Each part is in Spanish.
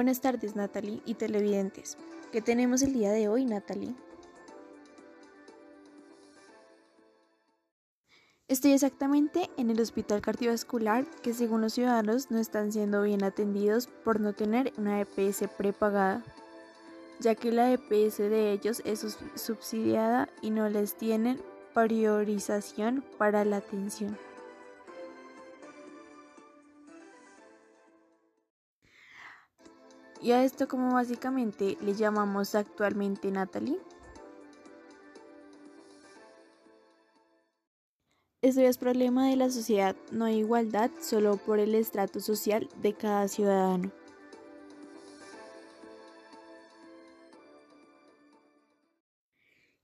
Buenas tardes, Natalie y televidentes. ¿Qué tenemos el día de hoy, Natalie? Estoy exactamente en el hospital cardiovascular que según los ciudadanos no están siendo bien atendidos por no tener una EPS prepagada, ya que la EPS de ellos es subsidiada y no les tienen priorización para la atención. Y a esto como básicamente le llamamos actualmente Natalie. Esto es problema de la sociedad, no hay igualdad solo por el estrato social de cada ciudadano.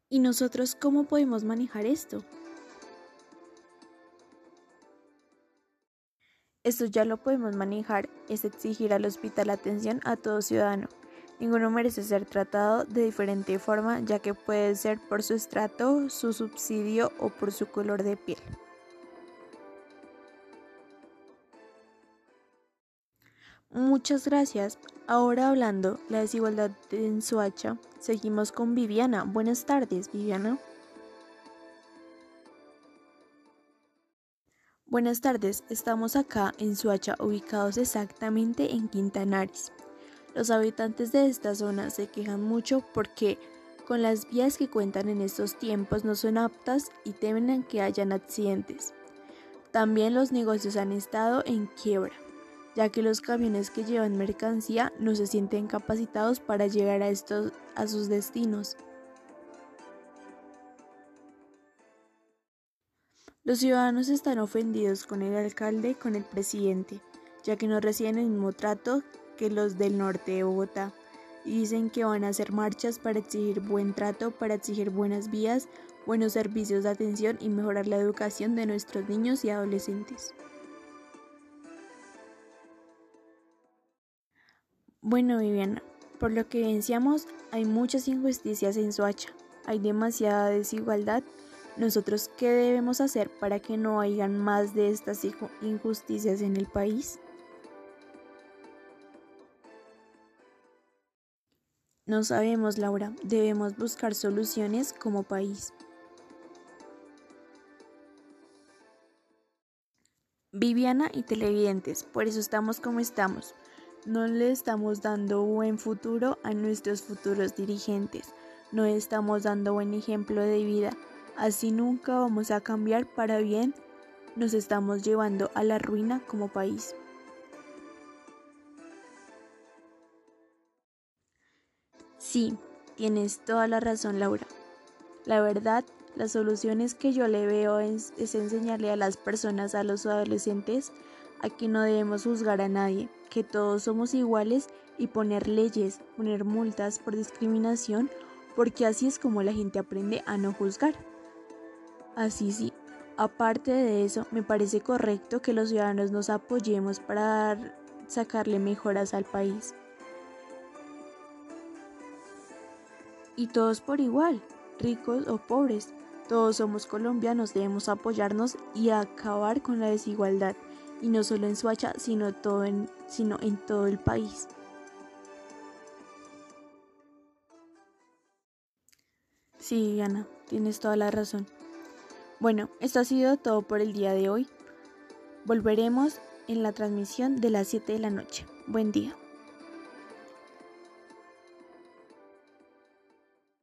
¿Y nosotros cómo podemos manejar esto? Esto ya lo podemos manejar, es exigir al hospital atención a todo ciudadano. Ninguno merece ser tratado de diferente forma, ya que puede ser por su estrato, su subsidio o por su color de piel. Muchas gracias. Ahora hablando la desigualdad en Suacha, seguimos con Viviana. Buenas tardes, Viviana. Buenas tardes, estamos acá en Suacha, ubicados exactamente en Quintanares. Los habitantes de esta zona se quejan mucho porque con las vías que cuentan en estos tiempos no son aptas y temen que hayan accidentes. También los negocios han estado en quiebra, ya que los camiones que llevan mercancía no se sienten capacitados para llegar a, estos, a sus destinos. Los ciudadanos están ofendidos con el alcalde y con el presidente, ya que no reciben el mismo trato que los del norte de Bogotá. Y dicen que van a hacer marchas para exigir buen trato, para exigir buenas vías, buenos servicios de atención y mejorar la educación de nuestros niños y adolescentes. Bueno, Viviana, por lo que evidenciamos, hay muchas injusticias en Soacha, hay demasiada desigualdad nosotros, ¿qué debemos hacer para que no hayan más de estas injusticias en el país? No sabemos, Laura, debemos buscar soluciones como país. Viviana y televidentes, por eso estamos como estamos. No le estamos dando buen futuro a nuestros futuros dirigentes, no estamos dando buen ejemplo de vida Así nunca vamos a cambiar para bien, nos estamos llevando a la ruina como país. Sí, tienes toda la razón Laura. La verdad, las soluciones que yo le veo es, enseñarle a las personas, a los adolescentes, a que no debemos juzgar a nadie, que todos somos iguales y poner leyes, poner multas por discriminación, porque así es como la gente aprende a no juzgar. Así sí, aparte de eso, me parece correcto que los ciudadanos nos apoyemos para sacarle mejoras al país. Y todos por igual, ricos o pobres, todos somos colombianos, debemos apoyarnos y acabar con la desigualdad, y no solo en Suacha, sino, todo en, sino en todo el país. Sí, Ana, tienes toda la razón. Bueno, esto ha sido todo por el día de hoy. Volveremos en la transmisión de las 7 de la noche. Buen día.